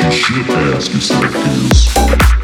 You should ask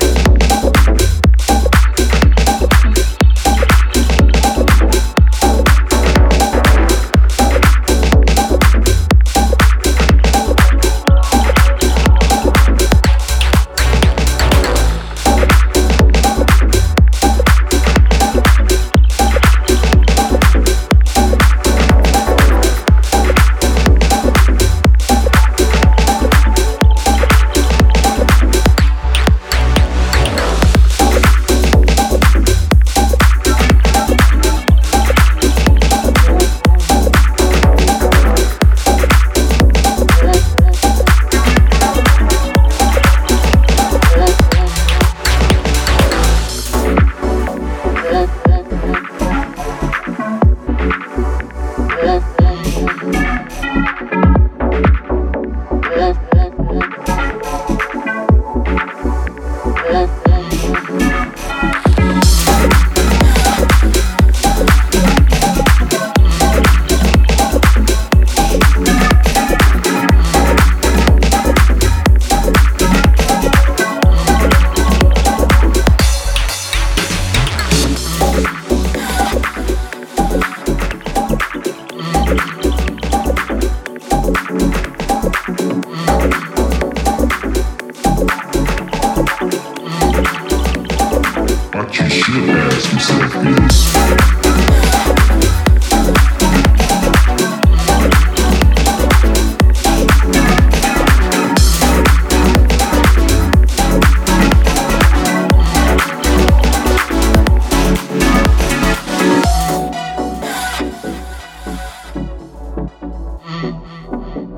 Mm-hmm.